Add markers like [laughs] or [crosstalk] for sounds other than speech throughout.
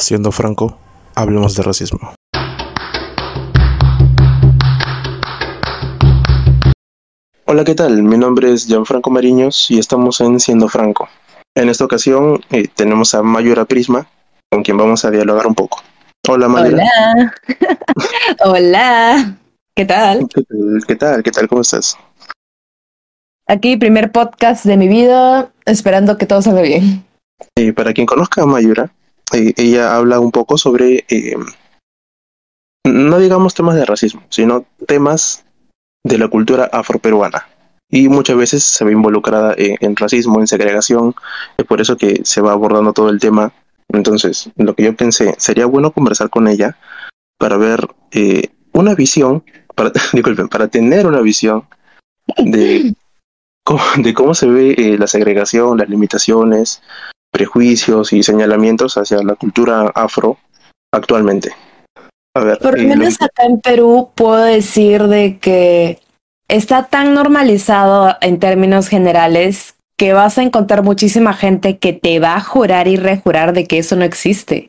Siendo franco, hablemos de racismo. Hola, ¿qué tal? Mi nombre es Gianfranco Mariños y estamos en Siendo Franco. En esta ocasión eh, tenemos a Mayura Prisma, con quien vamos a dialogar un poco. Hola, Mayura. Hola. [laughs] Hola. ¿Qué tal? ¿Qué tal? ¿Qué tal? ¿Qué tal? ¿Cómo estás? Aquí, primer podcast de mi vida, esperando que todo salga bien. Eh, para quien conozca a Mayura, eh, ella habla un poco sobre, eh, no digamos temas de racismo, sino temas de la cultura afroperuana. Y muchas veces se ve involucrada en, en racismo, en segregación, es por eso que se va abordando todo el tema. Entonces, lo que yo pensé, sería bueno conversar con ella para ver eh, una visión, para, [laughs] disculpen, para tener una visión de [laughs] cómo, de cómo se ve eh, la segregación, las limitaciones, prejuicios y señalamientos hacia la cultura afro actualmente. A ver, Por lo eh, menos acá en Perú puedo decir de que está tan normalizado en términos generales que vas a encontrar muchísima gente que te va a jurar y rejurar de que eso no existe,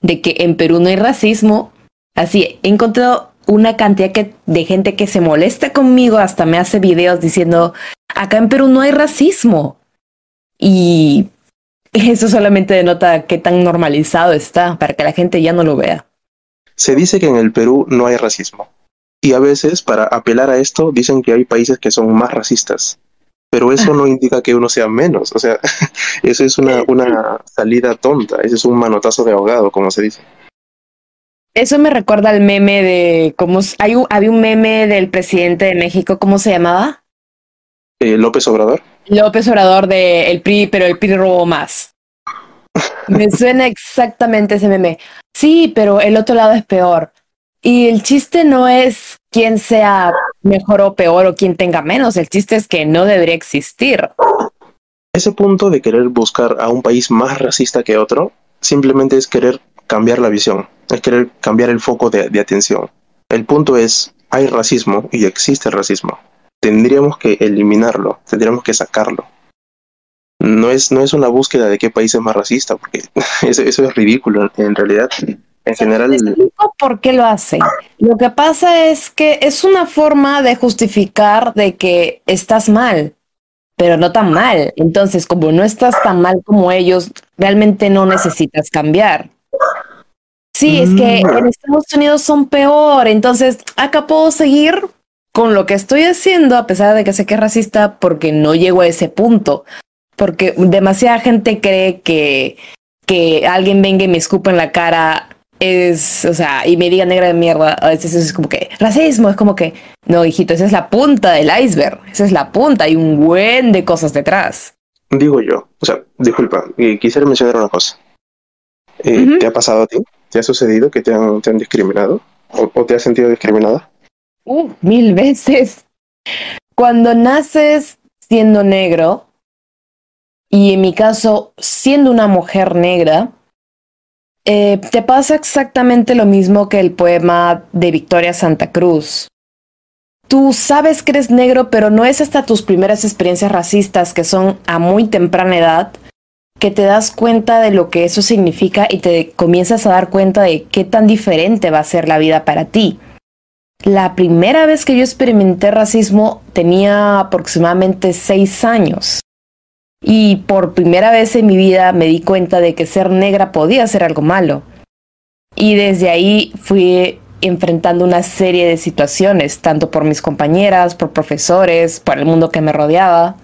de que en Perú no hay racismo. Así, he encontrado una cantidad que- de gente que se molesta conmigo, hasta me hace videos diciendo, acá en Perú no hay racismo. Y [laughs] eso solamente denota qué tan normalizado está para que la gente ya no lo vea. Se dice que en el Perú no hay racismo. Y a veces, para apelar a esto, dicen que hay países que son más racistas. Pero eso no indica que uno sea menos. O sea, [laughs] eso es una, una salida tonta. Ese es un manotazo de ahogado, como se dice. Eso me recuerda al meme de cómo hay un, había un meme del presidente de México, ¿cómo se llamaba? Eh, López Obrador. López Obrador de el PRI, pero el PRI robó más. Me [laughs] suena exactamente ese meme. Sí, pero el otro lado es peor. Y el chiste no es quién sea mejor o peor o quién tenga menos. El chiste es que no debería existir. Ese punto de querer buscar a un país más racista que otro, simplemente es querer cambiar la visión, es querer cambiar el foco de, de atención. El punto es, hay racismo y existe racismo. Tendríamos que eliminarlo, tendríamos que sacarlo. No es, no es una búsqueda de qué país es más racista, porque [laughs] eso, eso es ridículo en, realidad. En general, por qué lo hacen. Lo que pasa es que es una forma de justificar de que estás mal, pero no tan mal. Entonces, como no estás tan mal como ellos, realmente no necesitas cambiar. Sí, es que Mm. en Estados Unidos son peor, entonces acá puedo seguir con lo que estoy haciendo, a pesar de que sé que es racista, porque no llego a ese punto. Porque demasiada gente cree que, que alguien venga y me escupa en la cara es, o sea, y me diga negra de mierda, a veces eso es como que racismo, es como que, no, hijito, esa es la punta del iceberg, esa es la punta, hay un buen de cosas detrás. digo yo, o sea, disculpa, eh, quisiera mencionar una cosa. Eh. ¿Te ha pasado a ti? ¿Te ha sucedido que te han, te han discriminado? ¿O, o te has sentido discriminada? Uh, mil veces. Cuando naces siendo negro, y en mi caso, siendo una mujer negra, eh, te pasa exactamente lo mismo que el poema de Victoria Santa Cruz. Tú sabes que eres negro, pero no es hasta tus primeras experiencias racistas, que son a muy temprana edad, que te das cuenta de lo que eso significa y te comienzas a dar cuenta de qué tan diferente va a ser la vida para ti. La primera vez que yo experimenté racismo tenía aproximadamente seis años. Y por primera vez en mi vida me di cuenta de que ser negra podía ser algo malo. Y desde ahí fui enfrentando una serie de situaciones, tanto por mis compañeras, por profesores, por el mundo que me rodeaba.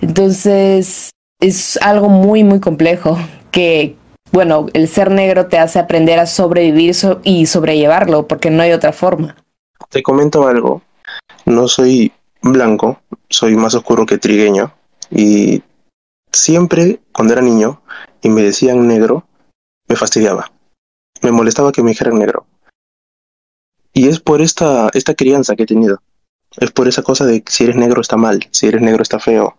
Entonces, es algo muy, muy complejo que, bueno, el ser negro te hace aprender a sobrevivir so- y sobrellevarlo, porque no hay otra forma. Te comento algo. No soy blanco, soy más oscuro que trigueño. Y siempre, cuando era niño y me decían negro, me fastidiaba. Me molestaba que me dijeran negro. Y es por esta, esta crianza que he tenido. Es por esa cosa de si eres negro está mal, si eres negro está feo.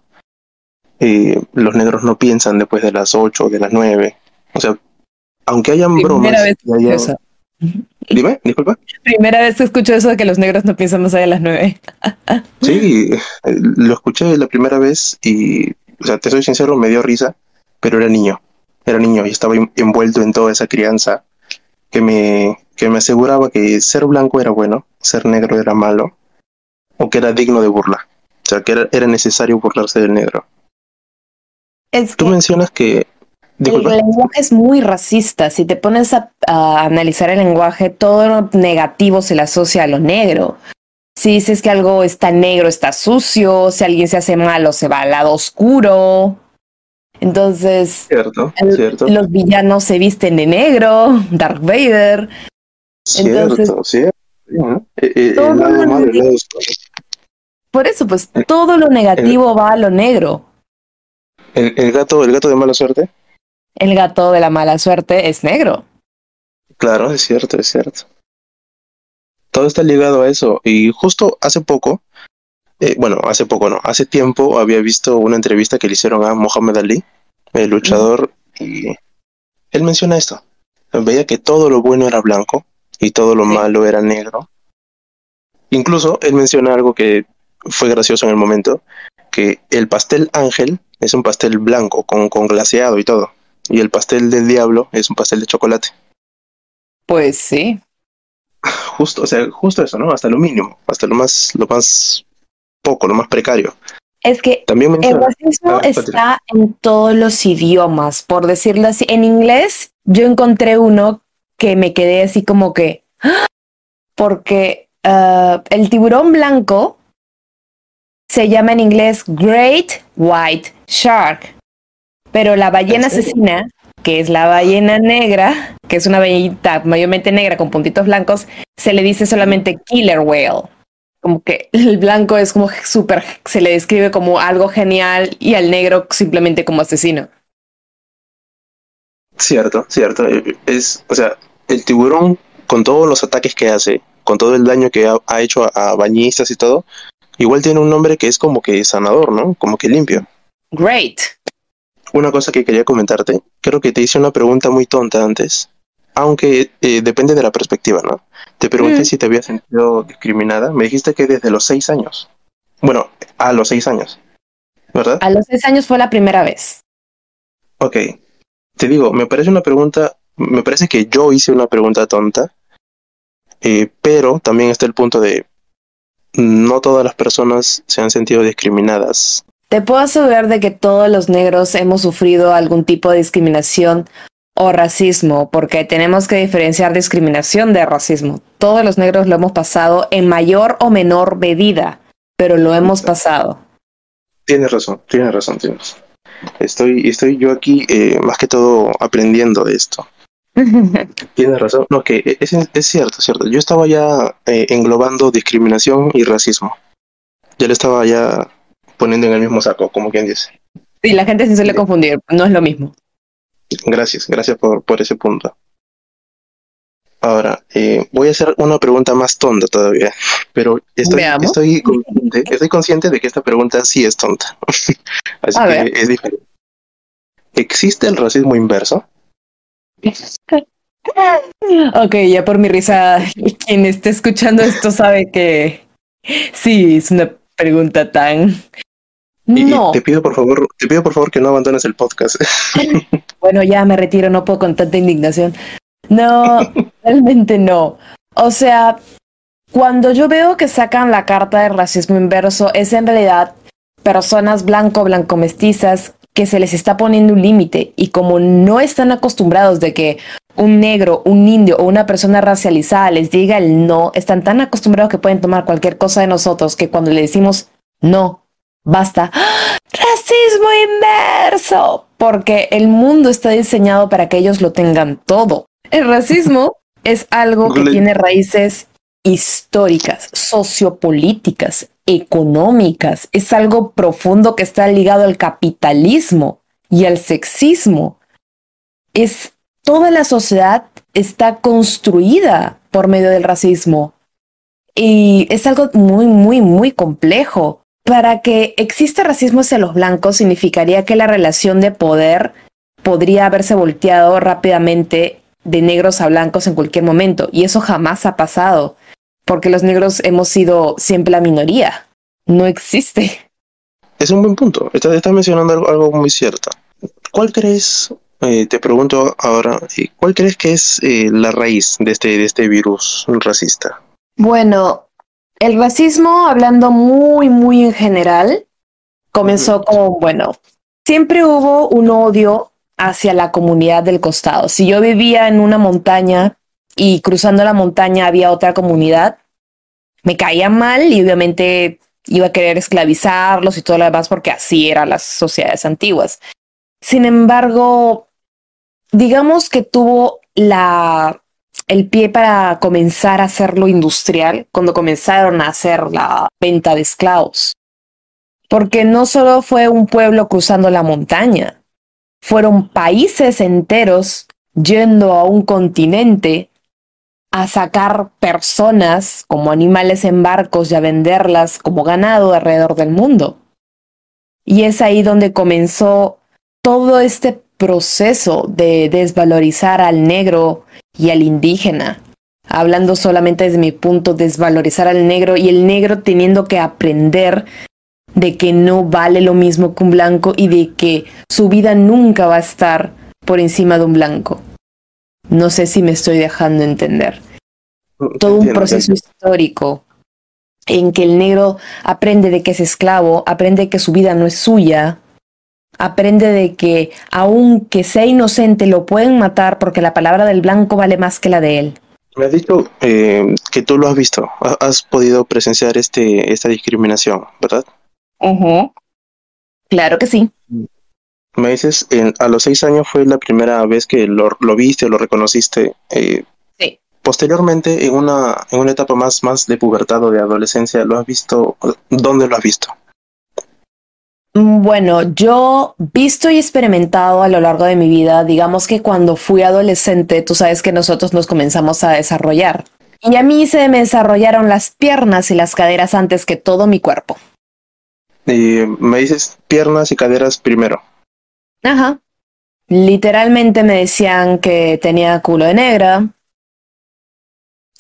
Eh, los negros no piensan después de las 8 o de las 9. O sea, aunque hayan bromas. Primera vez haya- Eso. Dime, disculpa. Primera vez que escucho eso de que los negros no piensan más allá de las nueve. [laughs] Sí, eh, lo escuché la primera vez y, o sea, te soy sincero, me dio risa, pero era niño. era niño y estaba envuelto en toda esa crianza que me, que me aseguraba que ser blanco era bueno, ser negro era malo, o que era digno de burla. O sea, que era, era necesario burlarse del negro. Es Tú que mencionas que... el lenguaje es muy racista. Si te pones a, a analizar el lenguaje, todo lo negativo se le asocia a lo negro. Si dices que algo está negro, está sucio. Si alguien se hace malo, se va al lado oscuro. Entonces, Cierto, el- cierto. los villanos se visten de negro, Darth Vader. Cierto, entonces- cierto. Sí, ¿no? Eh, eh, Todo lo oscuro. Por eso, pues todo lo negativo va a lo negro. El, el gato, el gato de mala suerte. El gato de la mala suerte es negro. Claro, es cierto, es cierto. Todo está ligado a eso. Y justo hace poco, eh, bueno, hace poco no, hace tiempo había visto una entrevista que le hicieron a Mohamed Ali, el luchador, y él menciona esto. Veía que todo lo bueno era blanco y todo lo Sí. malo era negro. Incluso él menciona algo que fue gracioso en el momento, que el pastel ángel es un pastel blanco con, con glaseado y todo. Y el pastel del diablo es un pastel de chocolate. Pues sí. justo, o sea, justo eso, ¿no? Hasta lo mínimo, hasta lo más, lo más poco, lo más precario. Es que También el racismo A ver, está en todos los idiomas, por decirlo así. En inglés, yo encontré uno que me quedé así como que. ¡ah! Porque ah, el tiburón blanco se llama en inglés Great White Shark. Pero la ballena asesina, que es la ballena negra, que es una ballenita mayormente negra con puntitos blancos, se le dice solamente Killer Whale. Como que el blanco es como súper, se le describe como algo genial y al negro simplemente como asesino. cierto, cierto, eh, es, o sea, el tiburón con todos los ataques que hace, con todo el daño que ha, ha hecho a, a bañistas y todo, igual tiene un nombre que es como que sanador, ¿no? Como que limpio. Great. Una cosa que quería comentarte, creo que te hice una pregunta muy tonta antes, aunque eh, depende de la perspectiva, ¿no? Te pregunté Mm. si te habías sentido discriminada, me dijiste que desde los seis años. Bueno, a los seis años, ¿verdad? A los seis años fue la primera vez. Ok, te digo, me parece una pregunta, me parece que yo hice una pregunta tonta, eh, pero también está el punto de no todas las personas se han sentido discriminadas. Te puedo asegurar de que todos los negros hemos sufrido algún tipo de discriminación o racismo, porque tenemos que diferenciar discriminación de racismo. Todos los negros lo hemos pasado en mayor o menor medida, pero lo hemos pasado. Tienes razón, tienes razón, tienes razón. Estoy, estoy yo aquí eh, más que todo aprendiendo de esto. [laughs] Tienes razón. No, que es, es cierto, es cierto. Yo estaba ya eh, englobando discriminación y racismo. Yo le estaba ya poniendo en el mismo saco, como quien dice. Y la gente se suele confundir, no es lo mismo. Gracias, gracias por, por ese punto. Ahora, eh, voy a hacer una pregunta más tonta todavía, [laughs] pero estoy, estoy, consciente, estoy consciente de que esta pregunta sí es tonta. [laughs] Así A que ver. es diferente. ¿Existe el racismo inverso? [laughs] Ok, ya por mi risa, quien esté escuchando esto sabe que sí, es una pregunta tan... Y No, te pido por favor, te pido por favor que no abandones el podcast. [laughs] bueno, ya me retiro, no puedo con tanta indignación. No, [laughs] realmente no. O sea, cuando yo veo que sacan la carta de racismo inverso, es en realidad personas blanco, blanco mestizas que se les está poniendo un límite y como no están acostumbrados de que un negro, un indio o una persona racializada les diga el no, están tan acostumbrados que pueden tomar cualquier cosa de nosotros que cuando le decimos no, basta, ¡Ah! [gasps] racismo inverso, porque el mundo está diseñado para que ellos lo tengan todo. El racismo [laughs] es algo que tiene raíces históricas, sociopolíticas, económicas. Es algo profundo que está ligado al capitalismo y al sexismo. Es toda la sociedad está construida por medio del racismo. Y es algo muy, muy, muy complejo. Para que exista racismo hacia los blancos significaría que la relación de poder podría haberse volteado rápidamente de negros a blancos en cualquier momento. Y eso jamás ha pasado, porque los negros hemos sido siempre la minoría. No existe. Es un buen punto. Estás está mencionando algo, algo muy cierto. ¿Cuál crees eh, te pregunto ahora, eh, ¿cuál crees que es eh, la raíz de este, de este virus racista? Bueno, el racismo, hablando muy, muy en general, comenzó como, bueno, siempre hubo un odio hacia la comunidad del costado. Si yo vivía en una montaña y cruzando la montaña había otra comunidad, me caía mal y obviamente iba a querer esclavizarlos y todo lo demás porque así eran las sociedades antiguas. Sin embargo, digamos que tuvo la el pie para comenzar a hacerlo industrial cuando comenzaron a hacer la venta de esclavos. Porque no solo fue un pueblo cruzando la montaña, fueron países enteros yendo a un continente a sacar personas como animales en barcos y a venderlas como ganado alrededor del mundo. Y es ahí donde comenzó todo este proceso de desvalorizar al negro y al indígena. Hablando solamente desde mi punto, desvalorizar al negro y el negro teniendo que aprender de que no vale lo mismo que un blanco y de que su vida nunca va a estar por encima de un blanco. No sé si me estoy dejando entender. Todo un proceso histórico en que el negro aprende de que es esclavo, aprende que su vida no es suya, aprende de que aunque sea inocente lo pueden matar porque la palabra del blanco vale más que la de él. Me has dicho eh, que tú lo has visto, has podido presenciar este, esta discriminación, ¿verdad? Claro que sí. Me dices, a los seis años fue la primera vez que lo, lo viste, lo reconociste. Eh, sí. Posteriormente, en una, en una etapa más, más de pubertad o de adolescencia, ¿lo has visto? ¿Dónde lo has visto? Mm, bueno, yo visto y experimentado a lo largo de mi vida, digamos que cuando fui adolescente, tú sabes que nosotros nos comenzamos a desarrollar. Y a mí se me desarrollaron las piernas y las caderas antes que todo mi cuerpo. Y me dices piernas y caderas primero. Ajá. Literalmente me decían que tenía culo de negra.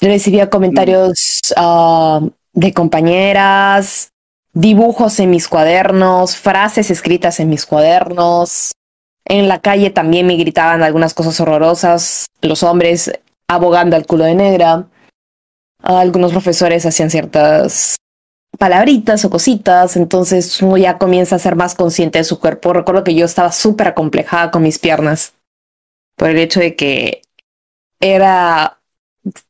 Recibía comentarios uh, de compañeras, dibujos en mis cuadernos, frases escritas en mis cuadernos. En la calle también me gritaban algunas cosas horrorosas, los hombres abogando al culo de negra. Algunos profesores hacían ciertas palabritas o cositas, entonces uno ya comienza a ser más consciente de su cuerpo. Recuerdo que yo estaba súper acomplejada con mis piernas por el hecho de que era,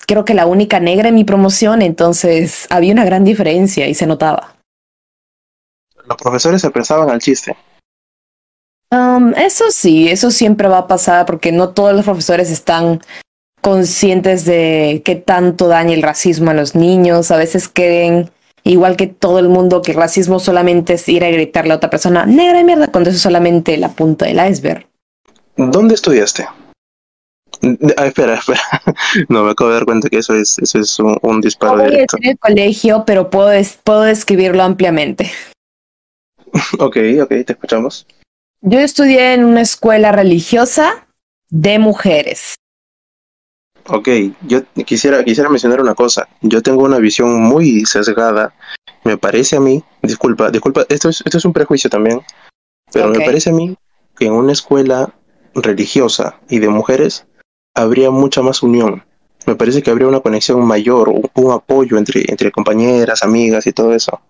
creo que la única negra en mi promoción, entonces había una gran diferencia y se notaba los profesores se prestaban al chiste. Um, eso sí, eso siempre va a pasar porque no todos los profesores están conscientes de qué tanto daña el racismo a los niños. A veces creen, igual que todo el mundo, que el racismo solamente es ir a gritarle a otra persona, negra de mierda, cuando eso es solamente la punta del iceberg. ¿Dónde estudiaste? Ah, espera, espera. [laughs] No, me acabo de dar cuenta que eso es, eso es un, disparo no directo. en el colegio, pero puedo, puedo describirlo ampliamente. [laughs] Ok, ok, te escuchamos. Yo estudié en una escuela religiosa de mujeres. Ok, yo quisiera, quisiera mencionar una cosa. Yo tengo una visión muy sesgada. Me parece a mí, disculpa, disculpa, esto es, esto es un prejuicio también, pero me parece a mí que en una escuela religiosa y de mujeres habría mucha más unión. Me parece que habría una conexión mayor, un, apoyo entre, entre compañeras, amigas y todo eso.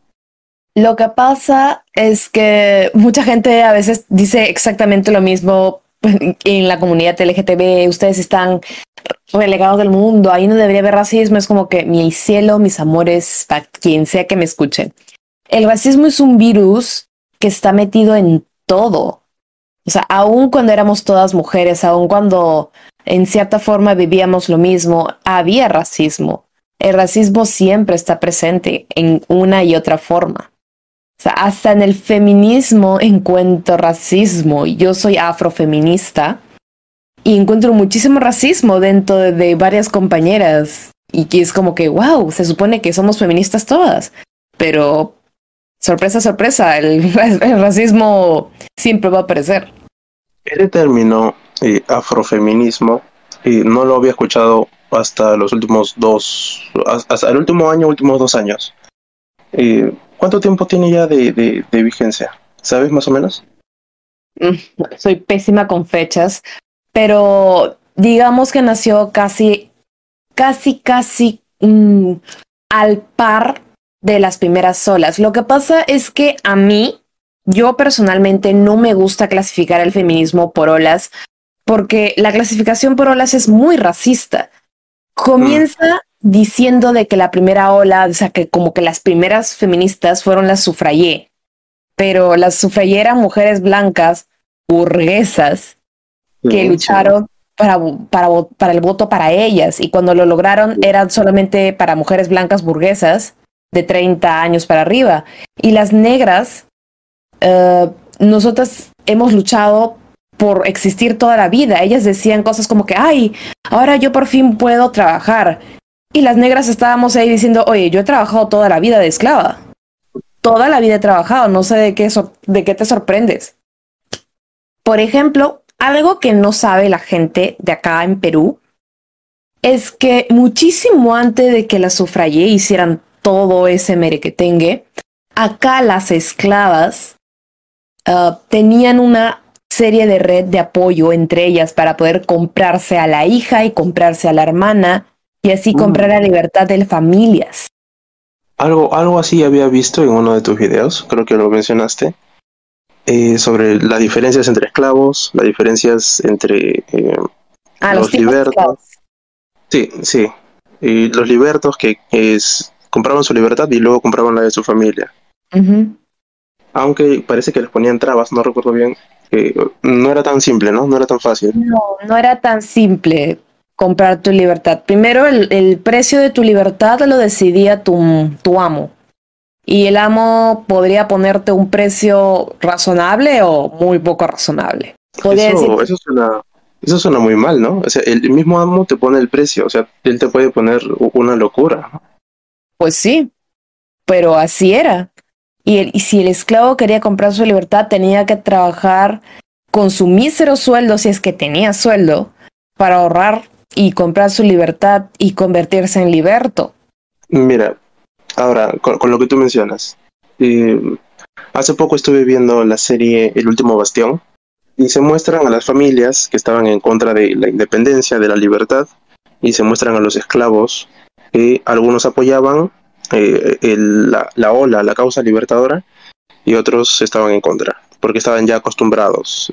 Lo que pasa es que mucha gente a veces dice exactamente lo mismo en la comunidad LGTB, ustedes están relegados del mundo, ahí no debería haber racismo, es como que mi cielo, mis amores, para quien sea que me escuche. El racismo es un virus que está metido en todo. O sea, aun cuando éramos todas mujeres, aun cuando en cierta forma vivíamos lo mismo, había racismo. El racismo siempre está presente en una y otra forma hasta en el feminismo encuentro racismo. Yo soy afrofeminista y encuentro muchísimo racismo dentro de, varias compañeras. Y que es como que, wow, se supone que somos feministas todas. Pero, sorpresa, sorpresa, el, [laughs] racismo siempre va a aparecer. Ese término eh, afrofeminismo y no lo había escuchado hasta los últimos dos, hasta el último año, últimos dos años. Eh, ¿Cuánto tiempo tiene ya de, de, vigencia? ¿Sabes más o menos? mm, soy pésima con fechas, pero digamos que nació casi, casi, casi mm, al par de las primeras olas. Lo que pasa es que a mí, yo personalmente no me gusta clasificar el feminismo por olas, porque la clasificación por olas es muy racista. Comienza diciendo de que la primera ola, o sea, que como que las primeras feministas fueron las sufrayé, pero las sufrayé eran mujeres blancas, burguesas, que lucharon para, para, para el voto para ellas y cuando lo lograron eran solamente para mujeres blancas burguesas de 30 años para arriba. Y las negras, uh, nosotras hemos luchado por existir toda la vida. Ellas decían cosas como que, ay, ahora yo por fin puedo trabajar. Y las negras estábamos ahí diciendo, oye, yo he trabajado toda la vida de esclava. Toda la vida he trabajado, no sé de qué, de qué te sorprendes. Por ejemplo, algo que no sabe la gente de acá en Perú es que muchísimo antes de que las sufragé hicieran todo ese merequetengue, acá las esclavas uh, tenían una serie de red de apoyo entre ellas para poder comprarse a la hija y comprarse a la hermana y así comprar la libertad de familias. Algo, algo así había visto en uno de tus videos, creo que lo mencionaste, eh, sobre las diferencias entre esclavos, las diferencias entre eh, ah, los, libertos. Sí, sí. Y los libertos que es, compraban su libertad y luego compraban la de su familia. Aunque parece que les ponían trabas, no recuerdo bien. no era tan simple, ¿no? No era tan fácil. No, no era tan simple comprar tu libertad. Primero, el, el precio de tu libertad lo decidía tu, tu amo. Y el amo podría ponerte un precio razonable o muy poco razonable. Eso, eso, suena, eso suena muy mal, ¿no? O sea, el mismo amo te pone el precio, o sea, él te puede poner una locura. Pues sí, pero así era. Y, el, y si el esclavo quería comprar su libertad, tenía que trabajar con su mísero sueldo, si es que tenía sueldo, para ahorrar y comprar su libertad y convertirse en liberto. Mira, ahora, con, lo que tú mencionas, eh, hace poco estuve viendo la serie El último bastión y se muestran a las familias que estaban en contra de la independencia, de la libertad, y se muestran a los esclavos algunos apoyaban eh, la, ola, la causa libertadora, y otros estaban en contra, porque estaban ya acostumbrados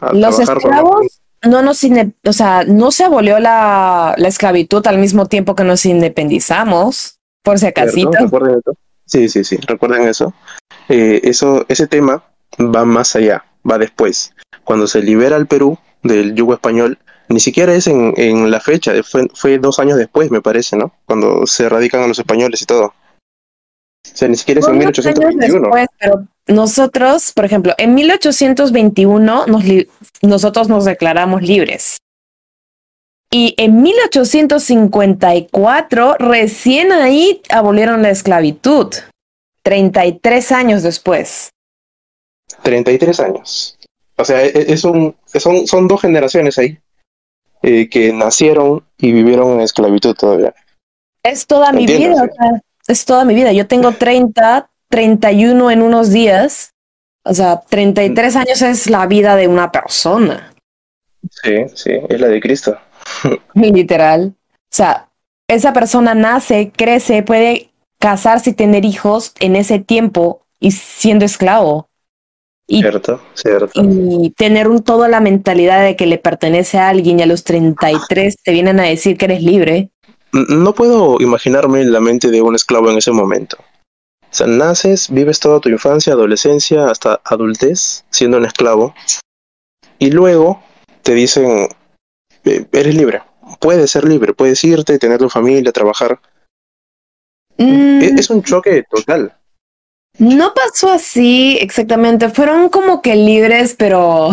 a, Los esclavos no nos o sea, no se abolió la, la, esclavitud al mismo tiempo que nos independizamos, por si acaso. Sí, sí, sí, recuerden eso. Eh, eso. Ese tema va más allá, va después. Cuando se libera el Perú del yugo español, ni siquiera es en, en la fecha, fue, fue, dos años después, me parece, ¿no? Cuando se radican a los españoles y todo. O sea, ni siquiera es en 1821. Después, pero nosotros, por ejemplo, en 1821 nos nosotros nos declaramos libres. Y en 1854, recién ahí abolieron la esclavitud. 33 años después. 33 años. O sea, e, es un, son, son dos generaciones ahí. Eh, que nacieron y vivieron en esclavitud todavía. Es toda mi vida, es toda mi vida. Yo tengo 30, 31 en unos días. O sea, 33 años es la vida de una persona. Sí, sí, es la de Cristo. [laughs] Literal. O sea, esa persona nace, crece, puede casarse y tener hijos en ese tiempo y siendo esclavo. Y, cierto, cierto. Y tener un, toda la mentalidad de que le pertenece a alguien y a los 33 te vienen a decir que eres libre. No puedo imaginarme la mente de un esclavo en ese momento. O sea, naces, vives toda tu infancia, adolescencia, hasta adultez, siendo un esclavo. Y luego te dicen, eh, eres libre, puedes ser libre, puedes irte, tener tu familia, trabajar. Mm. Es un choque total. No pasó así exactamente, fueron como que libres, pero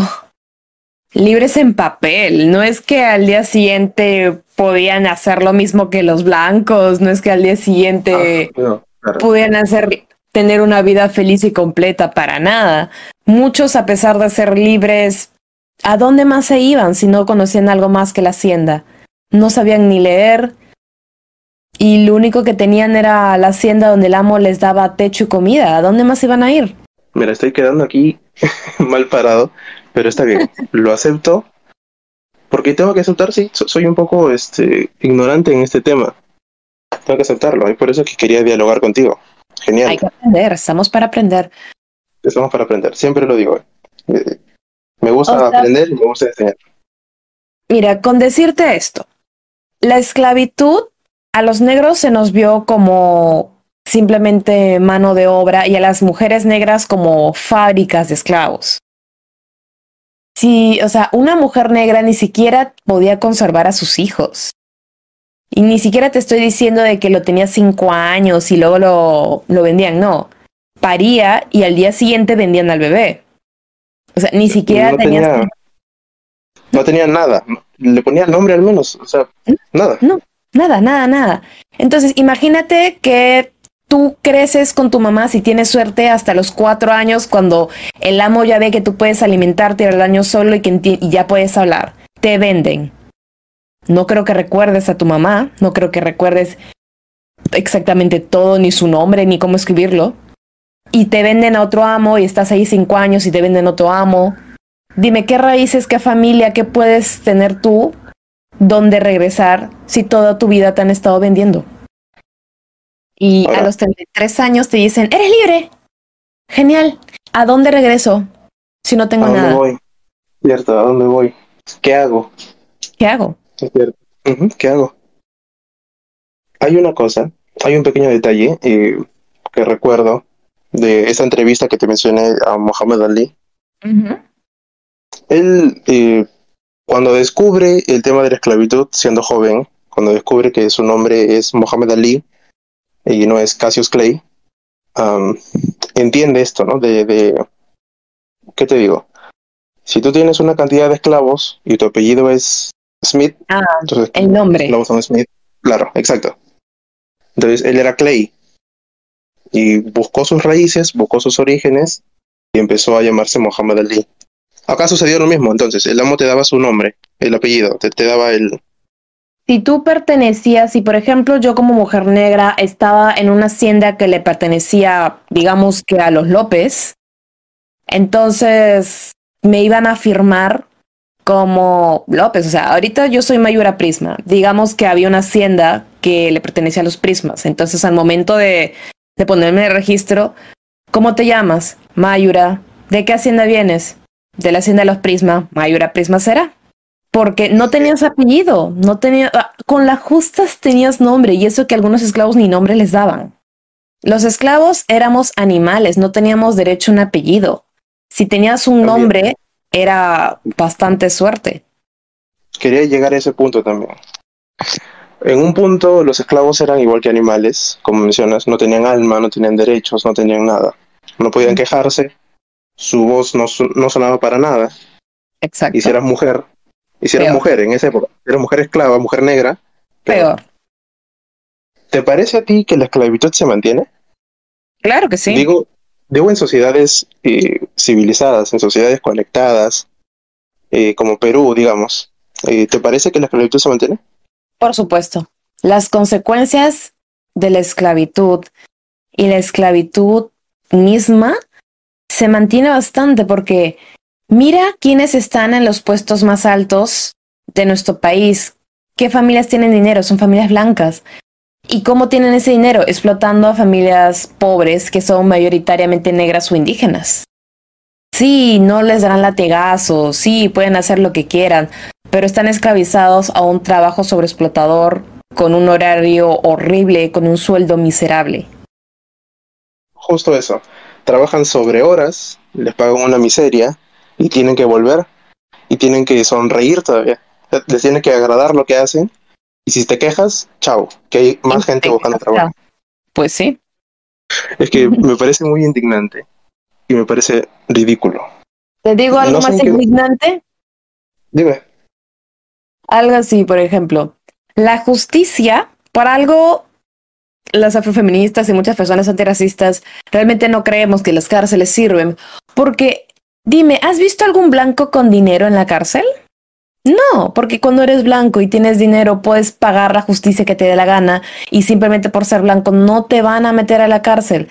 libres en papel. No es que al día siguiente podían hacer lo mismo que los blancos, no es que al día siguiente ah, pudieran hacer tener una vida feliz y completa para nada. Muchos, a pesar de ser libres, ¿a dónde más se iban si no conocían algo más que la hacienda? No sabían ni leer, y lo único que tenían era la hacienda donde el amo les daba techo y comida. ¿A dónde más iban a ir? Mira, estoy quedando aquí [laughs] mal parado, pero está bien, lo acepto. Porque tengo que aceptar, sí, soy un poco este, ignorante en este tema. Tengo que aceptarlo, y por eso que quería dialogar contigo. Genial. Hay que aprender, estamos para aprender. Estamos para aprender, siempre lo digo. Eh, me gusta aprender y me gusta enseñar. Mira, con decirte esto, la esclavitud a los negros se nos vio como simplemente mano de obra y a las mujeres negras como fábricas de esclavos. Sí, o sea, una mujer negra ni siquiera podía conservar a sus hijos. Y ni siquiera te estoy diciendo de que lo tenía cinco años y luego lo, lo vendían, no. Paría y al día siguiente vendían al bebé. O sea, ni siquiera no tenía, No tenía nada. Le ponía nombre al menos. O sea, nada. No, nada, nada, nada. Entonces, imagínate que tú creces con tu mamá, si tienes suerte, hasta los cuatro años, cuando el amo ya ve que tú puedes alimentarte al año solo y que y ya puedes hablar. Te venden. No creo que recuerdes a tu mamá, no creo que recuerdes exactamente todo, ni su nombre, ni cómo escribirlo. Y te venden a otro amo y estás ahí cinco años y te venden a otro amo. Dime qué raíces, qué familia, qué puedes tener tú, dónde regresar si toda tu vida te han estado vendiendo. Y a los 33 años te dicen, eres libre. Genial. ¿A dónde regreso si no tengo ¿A dónde nada? voy? Cierto, ¿a dónde voy? ¿Qué hago? ¿Qué hago? ¿Qué hago? Hay una cosa, hay un pequeño detalle eh, que recuerdo de esa entrevista que te mencioné a Mohamed Ali. Él, eh, cuando descubre el tema de la esclavitud siendo joven, cuando descubre que su nombre es Mohamed Ali, y no es Cassius Clay, entiende esto, ¿no? De, de, ¿qué te digo? Si tú tienes una cantidad de esclavos y tu apellido es Smith, ah, entonces el nombre. Esclavos son Smith, claro, exacto. Entonces él era Clay y buscó sus raíces, buscó sus orígenes y empezó a llamarse Muhammad Ali. Acá sucedió lo mismo, entonces el amo te daba su nombre, el apellido, te, te daba el, si tú pertenecías, si por ejemplo yo como mujer negra estaba en una hacienda que le pertenecía, digamos que a los López, entonces me iban a firmar como López. O sea, ahorita yo soy Mayura Prisma. Digamos que había una hacienda que le pertenecía a los Prismas. Entonces al momento de, de ponerme en el registro, ¿cómo te llamas? Mayura. ¿De qué hacienda vienes? De la hacienda de los Prisma. Mayura Prisma será porque no tenías apellido, no tenía, ah, con las justas tenías nombre y eso que algunos esclavos ni nombre les daban. Los esclavos éramos animales, no teníamos derecho a un apellido. Si tenías un nombre, era bastante suerte. Quería llegar a ese punto también. En un punto los esclavos eran igual que animales, como mencionas, no tenían alma, no tenían derechos, no tenían nada. No podían quejarse, su voz no, no sonaba para nada. Exacto. Y si eras mujer, y si eres mujer en esa época, eres mujer esclava, mujer negra. Peor. ¿Te parece a ti que la esclavitud se mantiene? Claro que sí. Digo, digo en sociedades eh, civilizadas, en sociedades conectadas, eh, como Perú, digamos. Eh, ¿Te parece que la esclavitud se mantiene? Por supuesto. Las consecuencias de la esclavitud y la esclavitud misma se mantiene bastante porque Mira quiénes están en los puestos más altos de nuestro país. ¿Qué familias tienen dinero? Son familias blancas. ¿Y cómo tienen ese dinero? Explotando a familias pobres que son mayoritariamente negras o indígenas. Sí, no les darán latigazos, sí, pueden hacer lo que quieran, pero están esclavizados a un trabajo sobreexplotador, con un horario horrible, con un sueldo miserable. Justo eso. Trabajan sobre horas, les pagan una miseria, y tienen que volver y tienen que sonreír todavía. Les tiene que agradar lo que hacen y si te quejas, chao, que hay más gente buscando trabajo. Pues sí. Es que me parece muy indignante y me parece ridículo. ¿Te digo algo más indignante? Dime. Algo así, por ejemplo. La justicia, por algo, las afrofeministas y muchas personas antirracistas realmente no creemos que las cárceles sirven, porque Dime, ¿has visto algún blanco con dinero en la cárcel? No, porque cuando eres blanco y tienes dinero puedes pagar la justicia que te dé la gana y simplemente por ser blanco no te van a meter a la cárcel.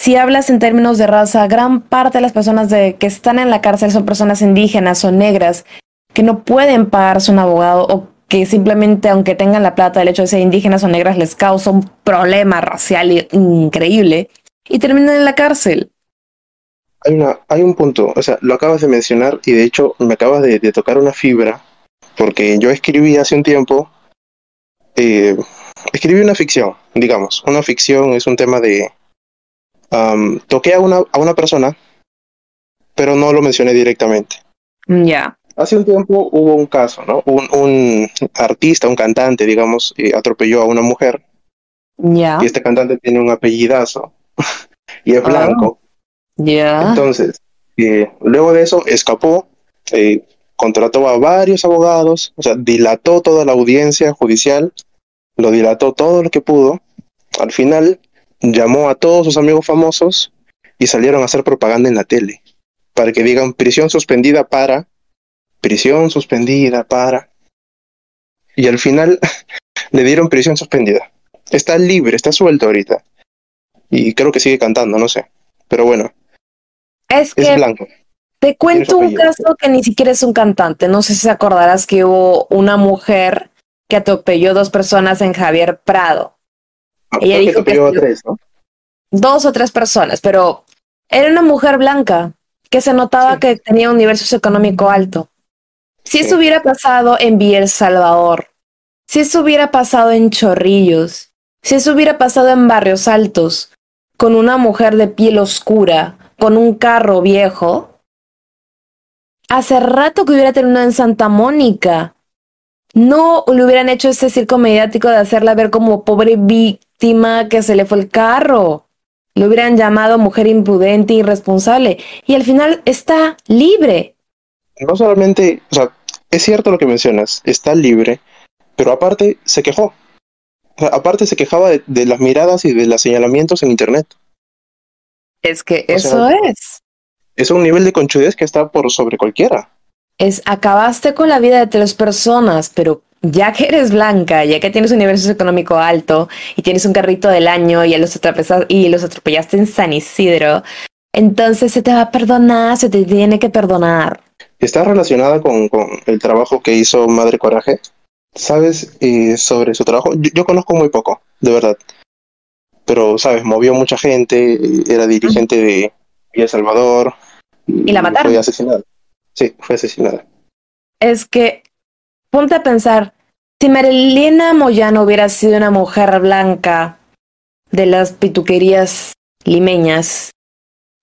si hablas en términos de raza, gran parte de las personas que están en la cárcel son personas indígenas o negras que no pueden pagarse un abogado o que simplemente, aunque tengan la plata, el hecho de ser indígenas o negras les causa un problema racial increíble y terminan en la cárcel. Hay, una, hay un punto, o sea, lo acabas de mencionar y de hecho me acabas de, tocar una fibra, porque yo escribí hace un tiempo, eh, escribí una ficción, digamos, una ficción es un tema de... toqué a una, a una persona, pero no lo mencioné directamente. Ya. Hace un tiempo hubo un caso, ¿no? Un, un artista, un cantante, digamos, eh, atropelló a una mujer. Ya. Y este cantante tiene un apellidazo [laughs] y es ah. blanco. Ya. Entonces, eh, luego de eso escapó, eh, contrató a varios abogados, o sea, dilató toda la audiencia judicial, lo dilató todo lo que pudo. Al final, llamó a todos sus amigos famosos y salieron a hacer propaganda en la tele para que digan prisión suspendida para prisión suspendida para... Y al final [laughs] le dieron prisión suspendida. Está libre, está suelto ahorita. Y creo que sigue cantando, no sé. Pero bueno. Es que blanco. Te cuento un caso que ni siquiera es un cantante. No sé si acordarás que hubo una mujer que atropelló dos personas en Javier Prado. Ah, Ella dijo que, tres, ¿no? Dos o tres personas, pero era una mujer blanca que se notaba que tenía un nivel socioeconómico alto. Si eso hubiera pasado en Biel Salvador, si eso hubiera pasado en Chorrillos, si eso hubiera pasado en Barrios Altos, con una mujer de piel oscura, con un carro viejo, hace rato que hubiera terminado en Santa Mónica. No le hubieran hecho ese circo mediático de hacerla ver como pobre víctima que se le fue el carro. Le hubieran llamado mujer imprudente, irresponsable. Y al final está libre. No solamente, o sea, es cierto lo que mencionas, está libre, pero aparte se quejó. aparte se quejaba de, las miradas y de los señalamientos en Internet. Es que eso es. Es un nivel de conchudez que está por sobre cualquiera. Es acabaste con la vida de tres personas, pero ya que eres blanca, ya que tienes un nivel socioeconómico alto y tienes un carrito del año y los, y los atropellaste en San Isidro, entonces se te va a perdonar, se te tiene que perdonar está relacionada con, el trabajo que hizo Madre Coraje. ¿Sabes eh, sobre su trabajo? Yo, conozco muy poco, de verdad. Pero, ¿sabes? Movió mucha gente, era dirigente de El Salvador. ¿Y la mataron? Fue asesinada. Sí, fue asesinada. Es que, ponte a pensar, si Marilena Moyano hubiera sido una mujer blanca de las pituquerías limeñas,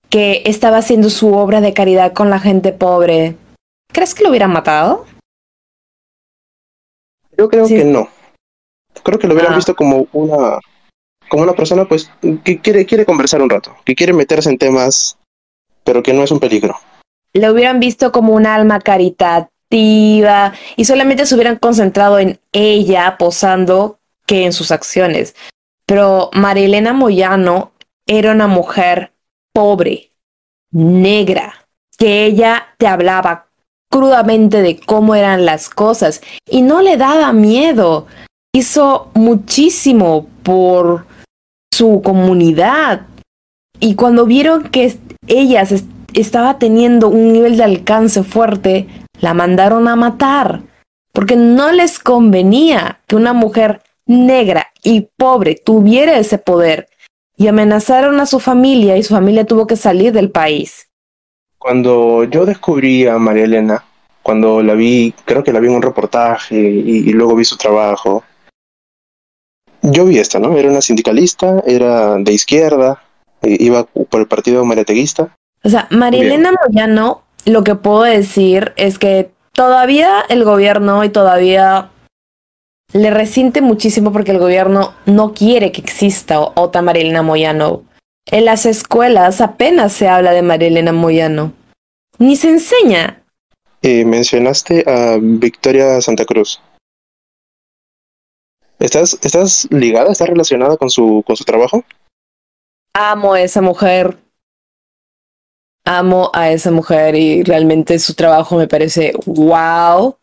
que estaba haciendo su obra de caridad con la gente pobre, ¿Crees que lo hubieran matado? Yo creo que no. Creo que lo hubieran ah. visto como una como una persona pues que quiere quiere conversar un rato, que quiere meterse en temas pero que no es un peligro. Lo hubieran visto como un alma caritativa y solamente se hubieran concentrado en ella posando que en sus acciones. Pero Marilena Moyano era una mujer pobre, negra, que ella te hablaba crudamente de cómo eran las cosas y no le daba miedo. Hizo muchísimo por su comunidad. Y cuando vieron que ella estaba teniendo un nivel de alcance fuerte, la mandaron a matar. Porque no les convenía que una mujer negra y pobre tuviera ese poder. Y amenazaron a su familia y su familia tuvo que salir del país. Cuando yo descubrí a María Elena, cuando la vi, creo que la vi en un reportaje y, luego vi su trabajo, yo vi esta, ¿no? Era una sindicalista, era de izquierda, iba por el partido mariateguista. O sea, María Elena Moyano, lo que puedo decir es que todavía el gobierno y todavía le resiente muchísimo porque el gobierno no quiere que exista otra Marilena Moyano. En las escuelas apenas se habla de Marilena Moyano. Ni se enseña. Eh, mencionaste a Victoria Santa Cruz. ¿Estás, ¿Estás ligada, estás relacionada con su, con su trabajo? Amo a esa mujer. Amo a esa mujer y realmente su trabajo me parece wow.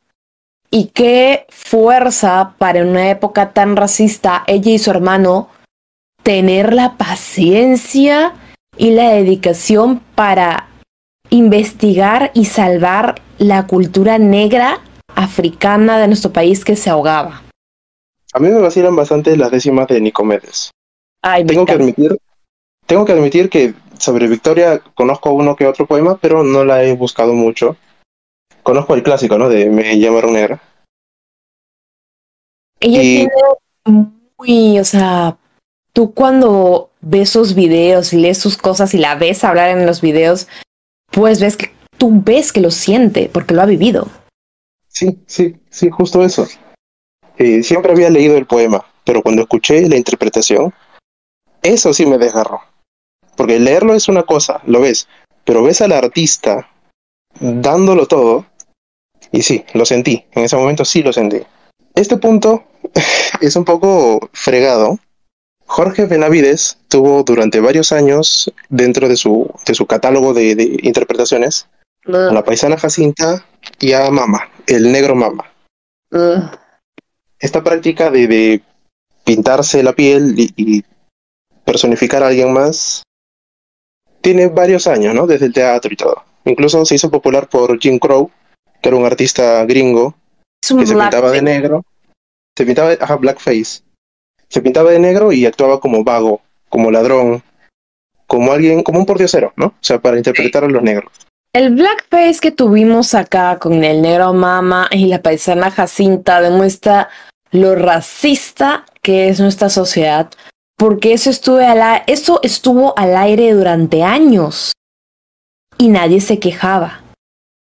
Y qué fuerza para una época tan racista, ella y su hermano tener la paciencia y la dedicación para investigar y salvar la cultura negra africana de nuestro país que se ahogaba. A mí me vacilan bastante las décimas de Nicomedes. Ay, tengo que admitir, tengo que admitir que sobre Victoria conozco uno que otro poema, pero no la he buscado mucho. Conozco el clásico, ¿no? De Me llamaron negra. Ella y... tiene muy, o sea, tú cuando ves sus videos y lees sus cosas y la ves hablar en los videos, pues ves que tú ves que lo siente porque lo ha vivido. Sí, sí, sí, justo eso. Eh, siempre había leído el poema, pero cuando escuché la interpretación, eso sí me desgarró. Porque leerlo es una cosa, lo ves, pero ves al artista dándolo todo, y sí, lo sentí, en ese momento sí lo sentí. Este punto [laughs] es un poco fregado. Jorge Benavides tuvo durante varios años dentro de su, de su catálogo de, de interpretaciones a la paisana Jacinta y a Mama, el negro Mama. Esta práctica de, de, pintarse la piel y, y, personificar a alguien más tiene varios años, ¿no? Desde el teatro y todo. Incluso se hizo popular por Jim Crow, que era un artista gringo que se pintaba de negro. Se pintaba, ajá, blackface. Se pintaba de negro y actuaba como vago, como ladrón, como alguien, como un pordiosero, ¿no? O sea, para interpretar a los negros. El blackface que tuvimos acá con el negro mama y la paisana Jacinta demuestra lo racista que es nuestra sociedad, porque eso estuvo, al, eso estuvo al aire durante años y nadie se quejaba.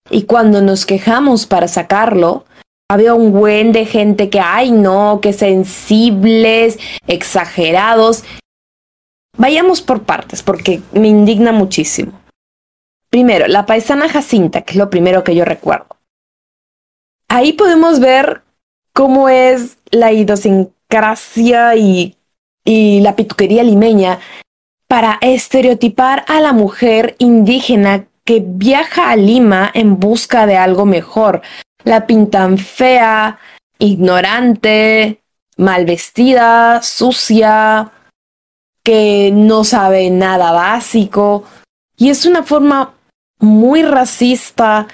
Y cuando nos quejamos para sacarlo, había un buen de gente que, ay no, que sensibles, exagerados. Vayamos por partes, porque me indigna muchísimo. Primero, la paisana Jacinta, que es lo primero que yo recuerdo. Ahí podemos ver cómo es la idiosincrasia y, y la pituquería limeña para estereotipar a la mujer indígena que viaja a Lima en busca de algo mejor. La pintan fea, ignorante, mal vestida, sucia, que no sabe nada básico. Y es una forma muy racista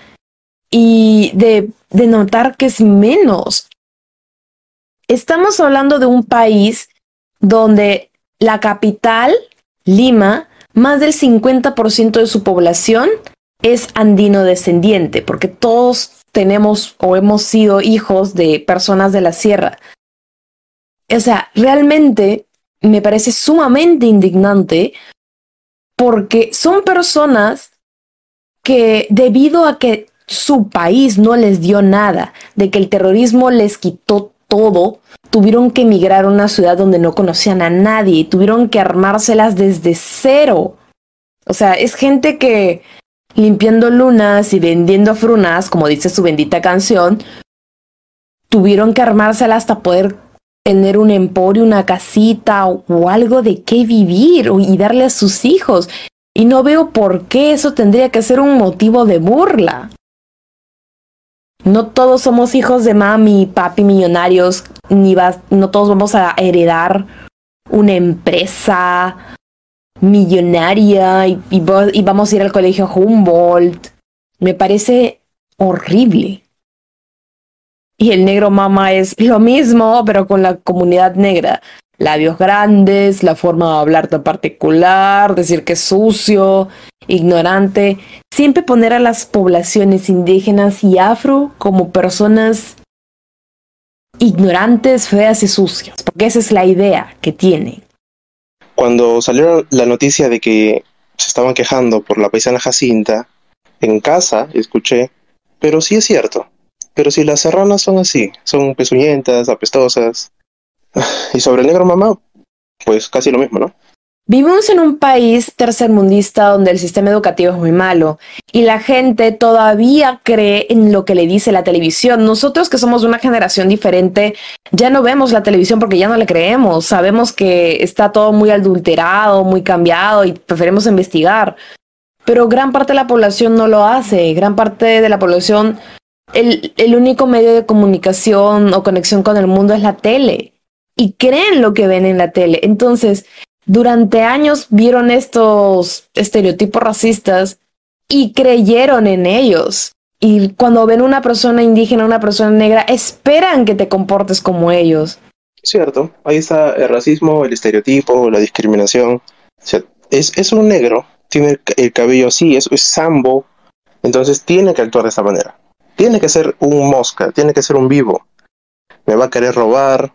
y de, de notar que es menos. Estamos hablando de un país donde la capital, Lima, más del 50% de su población es andino descendiente, porque todos tenemos o hemos sido hijos de personas de la sierra. O sea, realmente me parece sumamente indignante porque son personas que debido a que su país no les dio nada, de que el terrorismo les quitó todo, tuvieron que emigrar a una ciudad donde no conocían a nadie y tuvieron que armárselas desde cero. O sea, es gente que limpiando lunas y vendiendo frunas, como dice su bendita canción, tuvieron que armárselas hasta poder tener un emporio, una casita o, algo de qué vivir y darle a sus hijos. Y no veo por qué eso tendría que ser un motivo de burla. No todos somos hijos de mami y papi millonarios, ni no todos vamos a heredar una empresa millonaria y, y vamos a ir al colegio Humboldt. Me parece horrible. Y el negro mama es lo mismo, pero con la comunidad negra. Labios grandes, la forma de hablar tan particular, decir que es sucio, ignorante. Siempre poner a las poblaciones indígenas y afro como personas ignorantes, feas y sucias, porque esa es la idea que tiene. Cuando salió la noticia de que se estaban quejando por la paisana Jacinta, en casa escuché, pero sí es cierto, pero si las serranas son así, son pezuñentas, apestosas. Y sobre el negro mamá, pues casi lo mismo, ¿no? Vivimos en un país tercermundista donde el sistema educativo es muy malo y la gente todavía cree en lo que le dice la televisión. Nosotros que somos una generación diferente ya no vemos la televisión porque ya no le creemos. Sabemos que está todo muy adulterado, muy cambiado y preferimos investigar. Pero gran parte de la población no lo hace. Gran parte de la población, el único medio de comunicación o conexión con el mundo es la tele y creen lo que ven en la tele. Entonces, durante años vieron estos estereotipos racistas y creyeron en ellos. Y cuando ven una persona indígena, una persona negra, esperan que te comportes como ellos. Cierto, ahí está el racismo, el estereotipo, la discriminación. es, es un negro, tiene el, cabello así, es, es sambo, entonces tiene que actuar de esta manera. Tiene que ser un mosca, tiene que ser un vivo. Me va a querer robar.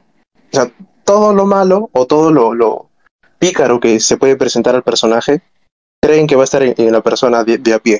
O sea, todo lo malo o todo lo, lo pícaro que se puede presentar al personaje, creen que va a estar en, la persona de, a pie.